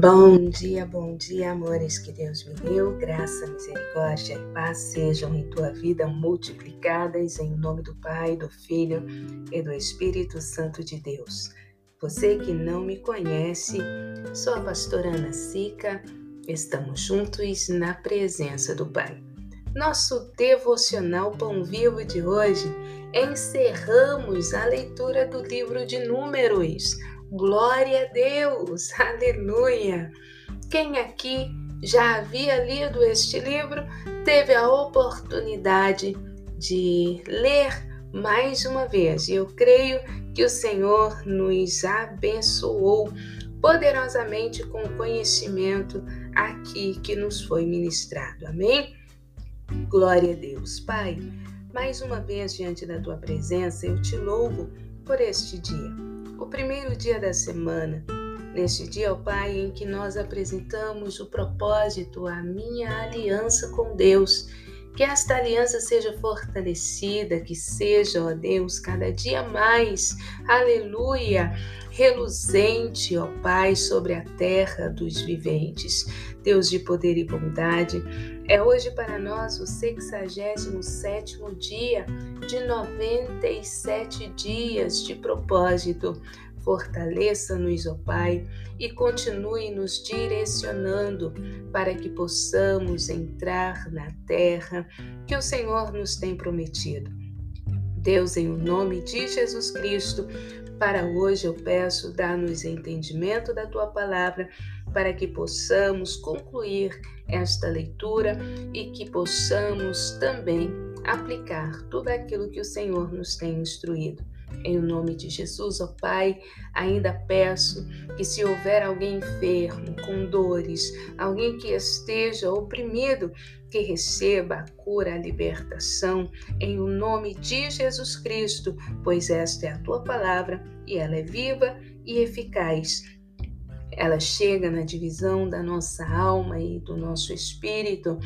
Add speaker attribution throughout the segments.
Speaker 1: Bom dia, bom dia, amores que Deus me deu. Graça, misericórdia e paz sejam em tua vida multiplicadas em nome do Pai, do Filho e do Espírito Santo de Deus. Você que não me conhece, sou a pastora Ana Sica. Estamos juntos na presença do Pai. Nosso devocional Pão Vivo de hoje encerramos a leitura do livro de Números Glória a Deus, aleluia! Quem aqui já havia lido este livro teve a oportunidade de ler mais uma vez. E eu creio que o Senhor nos abençoou poderosamente com o conhecimento aqui que nos foi ministrado. Amém? Glória a Deus. Pai, mais uma vez diante da tua presença, eu te louvo por este dia o primeiro dia da semana. Neste dia, ó Pai, em que nós apresentamos o propósito, a minha aliança com Deus. Que esta aliança seja fortalecida, que seja, ó Deus, cada dia mais, aleluia, reluzente, ó Pai, sobre a terra dos viventes. Deus de poder e bondade, é hoje para nós o 67 dia de 97 dias de propósito. Fortaleça-nos, ó Pai, e continue nos direcionando para que possamos entrar na terra que o Senhor nos tem prometido. Deus, em nome de Jesus Cristo, para hoje eu peço, dá-nos entendimento da tua palavra, para que possamos concluir esta leitura e que possamos também aplicar tudo aquilo que o Senhor nos tem instruído. Em nome de Jesus, ó Pai, ainda peço que se houver alguém enfermo, com dores, alguém que esteja oprimido, que receba a cura, a libertação, em o nome de Jesus Cristo, pois esta é a tua palavra e ela é viva e eficaz ela chega na divisão da nossa alma e do nosso espírito,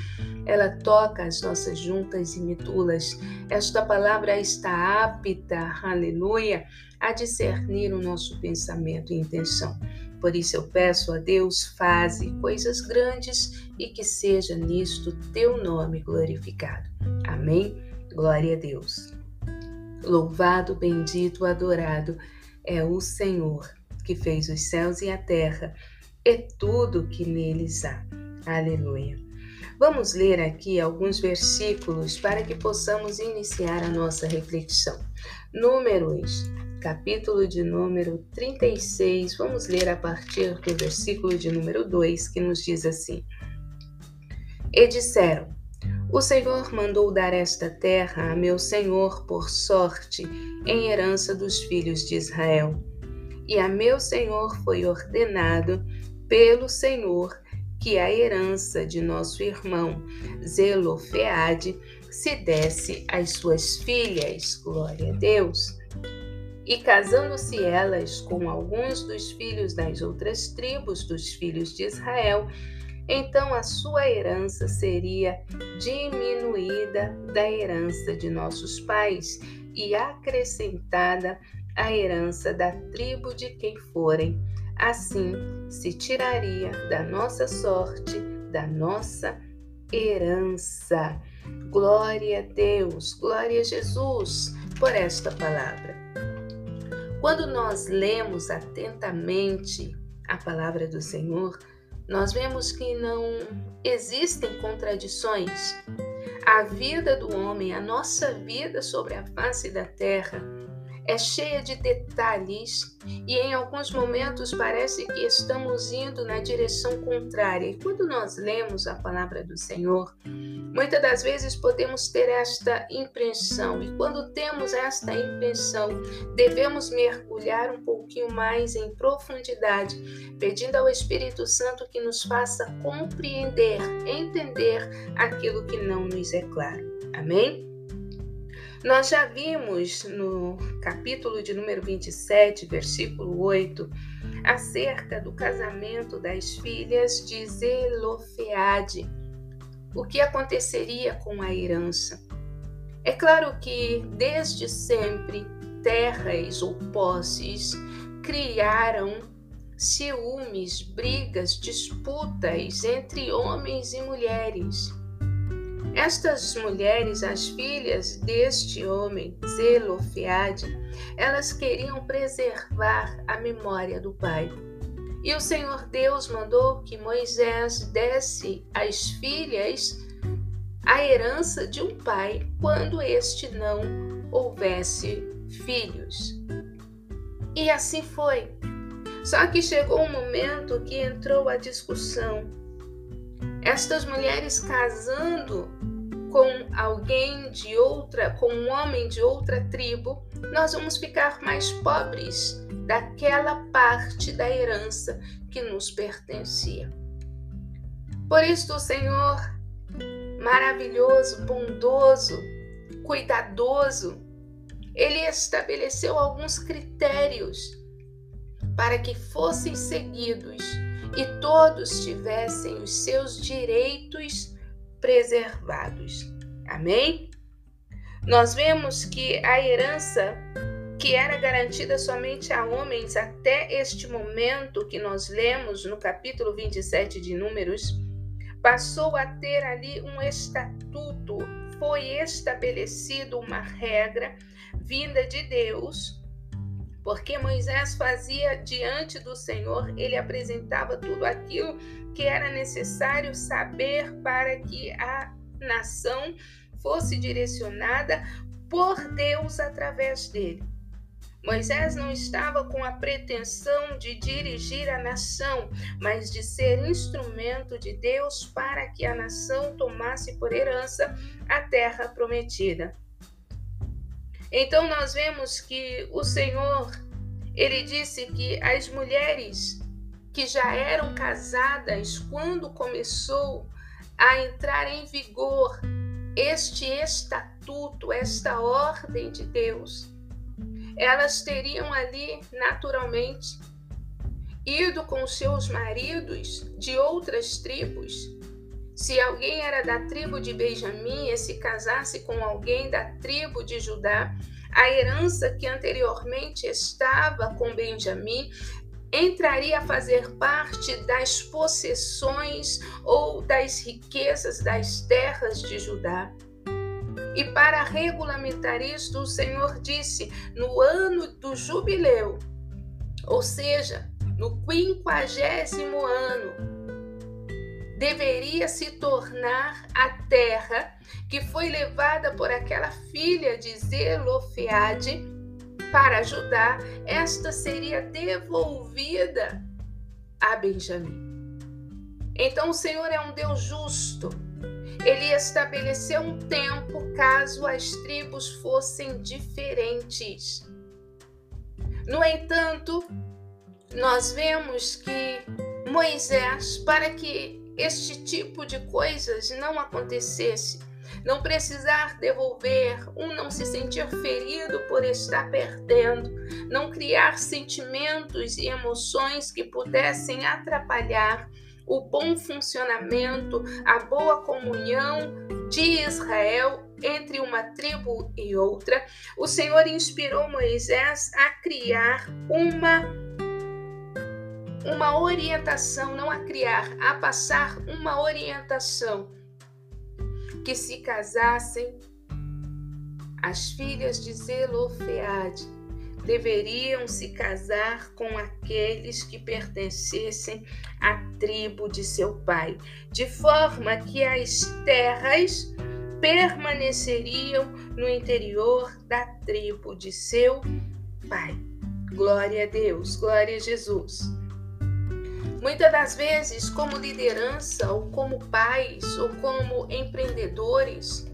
Speaker 1: ela toca as nossas juntas e medulas. Esta palavra está apta, aleluia, a discernir o nosso pensamento e intenção. Por isso eu peço a Deus, faze coisas grandes e que seja nisto teu nome glorificado. Amém? Glória a Deus. Louvado, bendito, adorado é o Senhor que fez os céus e a terra e tudo que neles há. Aleluia. Vamos ler aqui alguns versículos para que possamos iniciar a nossa reflexão. Números, capítulo de número 36, vamos ler a partir do versículo de número 2, que nos diz assim: E disseram: O Senhor mandou dar esta terra a meu senhor por sorte, em herança dos filhos de Israel e a meu senhor foi ordenado pelo Senhor que a herança de nosso irmão Zelofeade se desse às suas filhas, glória a Deus. E casando-se elas com alguns dos filhos das outras tribos dos filhos de Israel, então a sua herança seria diminuída da herança de nossos pais e acrescentada a herança da tribo de quem forem. Assim se tiraria da nossa sorte, da nossa herança. Glória a Deus, glória a Jesus por esta palavra. Quando nós lemos atentamente a palavra do Senhor, nós vemos que não existem contradições. A vida do homem, a nossa vida sobre a face da terra, é cheia de detalhes e em alguns momentos parece que estamos indo na direção contrária. E quando nós lemos a palavra do Senhor, muitas das vezes podemos ter esta impressão. E quando temos esta impressão, devemos mergulhar um pouquinho mais em profundidade, pedindo ao Espírito Santo que nos faça compreender, entender aquilo que não nos é claro. Amém? Nós já vimos no capítulo de número 27, versículo 8, acerca do casamento das filhas de Zelofeade. O que aconteceria com a herança? É claro que desde sempre terras ou posses criaram ciúmes, brigas, disputas entre homens e mulheres. Estas mulheres, as filhas deste homem, Zelofeade, elas queriam preservar a memória do pai. E o Senhor Deus mandou que Moisés desse às filhas a herança de um pai quando este não houvesse filhos. E assim foi. Só que chegou um momento que entrou a discussão. Estas mulheres casando com alguém de outra, com um homem de outra tribo, nós vamos ficar mais pobres daquela parte da herança que nos pertencia. Por isso, o Senhor, maravilhoso, bondoso, cuidadoso, ele estabeleceu alguns critérios para que fossem seguidos e todos tivessem os seus direitos preservados. Amém? Nós vemos que a herança que era garantida somente a homens até este momento que nós lemos no capítulo 27 de Números, passou a ter ali um estatuto, foi estabelecido uma regra vinda de Deus porque Moisés fazia diante do Senhor, ele apresentava tudo aquilo que era necessário saber para que a nação fosse direcionada por Deus através dele. Moisés não estava com a pretensão de dirigir a nação, mas de ser instrumento de Deus para que a nação tomasse por herança a terra prometida. Então nós vemos que o Senhor, ele disse que as mulheres que já eram casadas quando começou a entrar em vigor este estatuto, esta ordem de Deus, elas teriam ali naturalmente ido com seus maridos de outras tribos se alguém era da tribo de Benjamim e se casasse com alguém da tribo de Judá, a herança que anteriormente estava com Benjamim entraria a fazer parte das possessões ou das riquezas das terras de Judá. E para regulamentar isto, o Senhor disse: no ano do jubileu, ou seja, no quinquagésimo ano, deveria se tornar a terra que foi levada por aquela filha de Zelofeade para Judá, esta seria devolvida a Benjamim. Então o Senhor é um Deus justo. Ele estabeleceu um tempo caso as tribos fossem diferentes. No entanto, nós vemos que Moisés, para que este tipo de coisas não acontecesse, não precisar devolver, um não se sentir ferido por estar perdendo, não criar sentimentos e emoções que pudessem atrapalhar o bom funcionamento, a boa comunhão de Israel entre uma tribo e outra, o Senhor inspirou Moisés a criar uma uma orientação, não a criar, a passar uma orientação que se casassem as filhas de Zelofeade deveriam se casar com aqueles que pertencessem à tribo de seu pai, de forma que as terras permaneceriam no interior da tribo de seu pai. Glória a Deus, glória a Jesus. Muitas das vezes, como liderança, ou como pais, ou como empreendedores,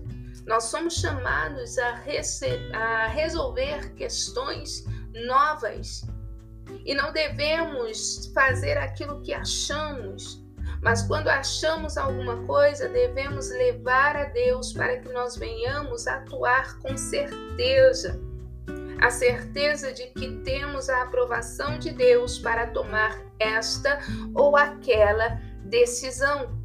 Speaker 1: nós somos chamados a, a resolver questões novas. E não devemos fazer aquilo que achamos, mas quando achamos alguma coisa, devemos levar a Deus para que nós venhamos atuar com certeza a certeza de que temos a aprovação de Deus para tomar esta ou aquela decisão.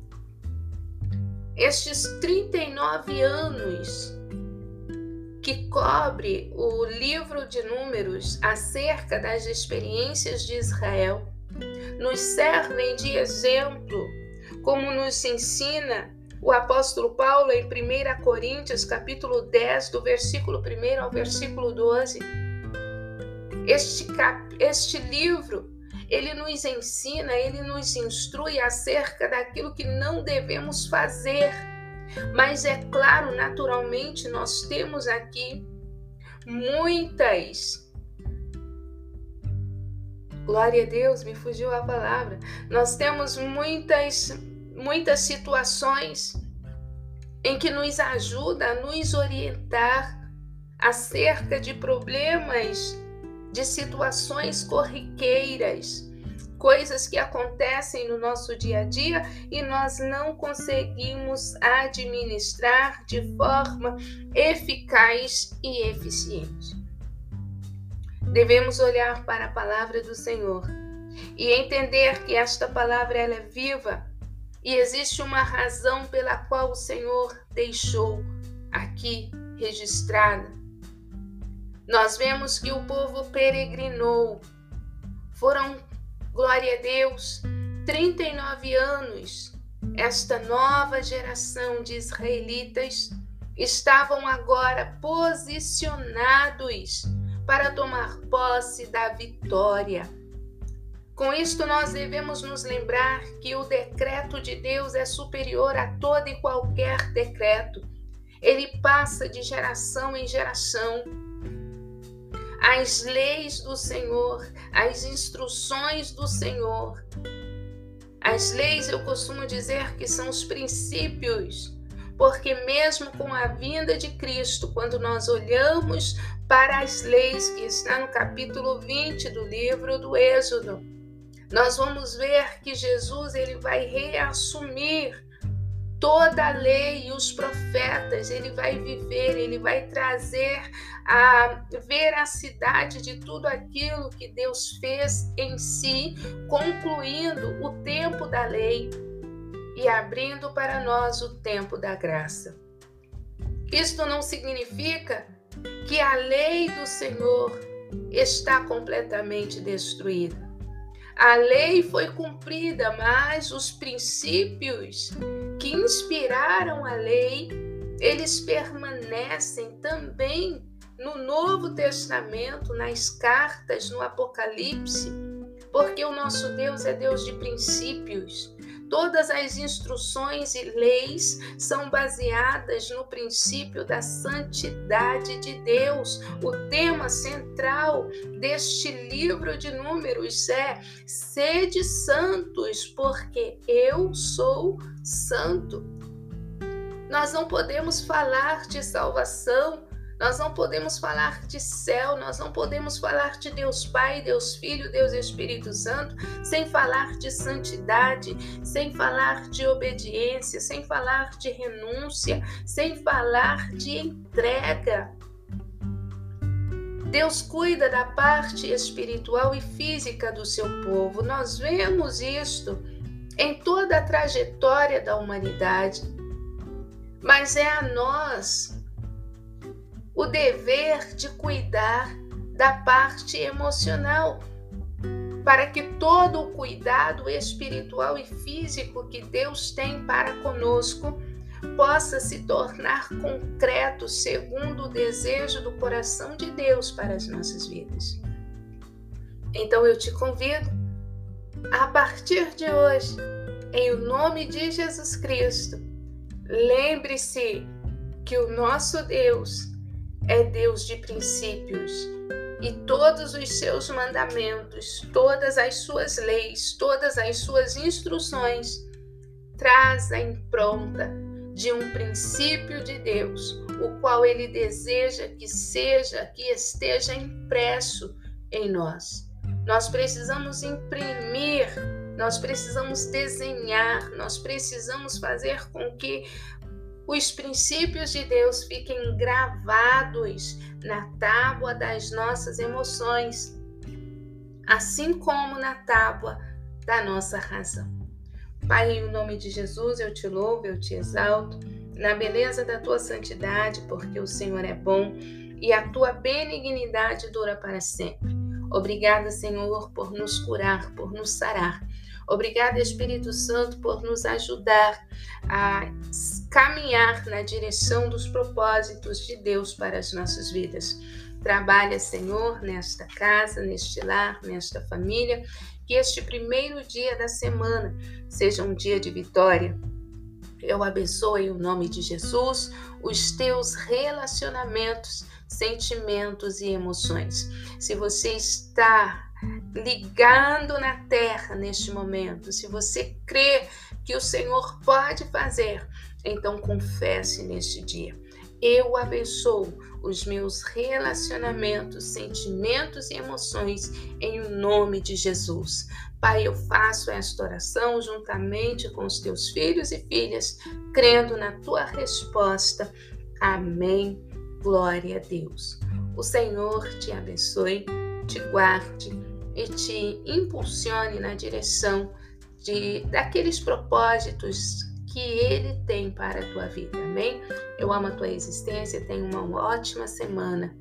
Speaker 1: Estes 39 anos que cobre o livro de Números acerca das experiências de Israel, nos servem de exemplo, como nos ensina o apóstolo Paulo em 1 Coríntios, capítulo 10, do versículo 1 ao versículo 12. Este, cap... este livro, ele nos ensina, ele nos instrui acerca daquilo que não devemos fazer. Mas é claro, naturalmente, nós temos aqui muitas Glória a Deus, me fugiu a palavra. Nós temos muitas muitas situações em que nos ajuda a nos orientar acerca de problemas, de situações corriqueiras, coisas que acontecem no nosso dia a dia e nós não conseguimos administrar de forma eficaz e eficiente. Devemos olhar para a palavra do Senhor e entender que esta palavra ela é viva e existe uma razão pela qual o Senhor deixou aqui registrada. Nós vemos que o povo peregrinou. Foram, glória a Deus, 39 anos. Esta nova geração de israelitas estavam agora posicionados para tomar posse da vitória com isto, nós devemos nos lembrar que o decreto de Deus é superior a todo e qualquer decreto. Ele passa de geração em geração. As leis do Senhor, as instruções do Senhor. As leis, eu costumo dizer que são os princípios, porque mesmo com a vinda de Cristo, quando nós olhamos para as leis que está no capítulo 20 do livro do Êxodo, nós vamos ver que Jesus ele vai reassumir toda a lei e os profetas, ele vai viver, ele vai trazer a veracidade de tudo aquilo que Deus fez em si, concluindo o tempo da lei e abrindo para nós o tempo da graça. Isto não significa que a lei do Senhor está completamente destruída. A lei foi cumprida, mas os princípios que inspiraram a lei, eles permanecem também no Novo Testamento, nas cartas, no Apocalipse, porque o nosso Deus é Deus de princípios. Todas as instruções e leis são baseadas no princípio da santidade de Deus. O tema central deste livro de Números é: sede santos, porque eu sou santo. Nós não podemos falar de salvação nós não podemos falar de céu, nós não podemos falar de Deus Pai, Deus Filho, Deus Espírito Santo, sem falar de santidade, sem falar de obediência, sem falar de renúncia, sem falar de entrega. Deus cuida da parte espiritual e física do seu povo. Nós vemos isto em toda a trajetória da humanidade. Mas é a nós o dever de cuidar da parte emocional, para que todo o cuidado espiritual e físico que Deus tem para conosco possa se tornar concreto segundo o desejo do coração de Deus para as nossas vidas. Então eu te convido a partir de hoje, em nome de Jesus Cristo, lembre-se que o nosso Deus é Deus de princípios e todos os seus mandamentos, todas as suas leis, todas as suas instruções trazem pronta de um princípio de Deus, o qual ele deseja que seja, que esteja impresso em nós. Nós precisamos imprimir, nós precisamos desenhar, nós precisamos fazer com que os princípios de Deus fiquem gravados na tábua das nossas emoções, assim como na tábua da nossa razão. Pai, em nome de Jesus, eu te louvo, eu te exalto, na beleza da tua santidade, porque o Senhor é bom e a tua benignidade dura para sempre. Obrigada, Senhor, por nos curar, por nos sarar. Obrigada, Espírito Santo, por nos ajudar a caminhar na direção dos propósitos de Deus para as nossas vidas. Trabalha, Senhor, nesta casa, neste lar, nesta família, que este primeiro dia da semana seja um dia de vitória. Eu abençoe em nome de Jesus os teus relacionamentos, sentimentos e emoções. Se você está ligando na terra neste momento, se você crê que o Senhor pode fazer, então confesse neste dia. Eu abençoo os meus relacionamentos, sentimentos e emoções em nome de Jesus. Pai, eu faço esta oração juntamente com os teus filhos e filhas, crendo na tua resposta. Amém. Glória a Deus. O Senhor te abençoe, te guarde e te impulsione na direção de daqueles propósitos que ele tem para a tua vida. Amém? Eu amo a tua existência. Tenha uma ótima semana.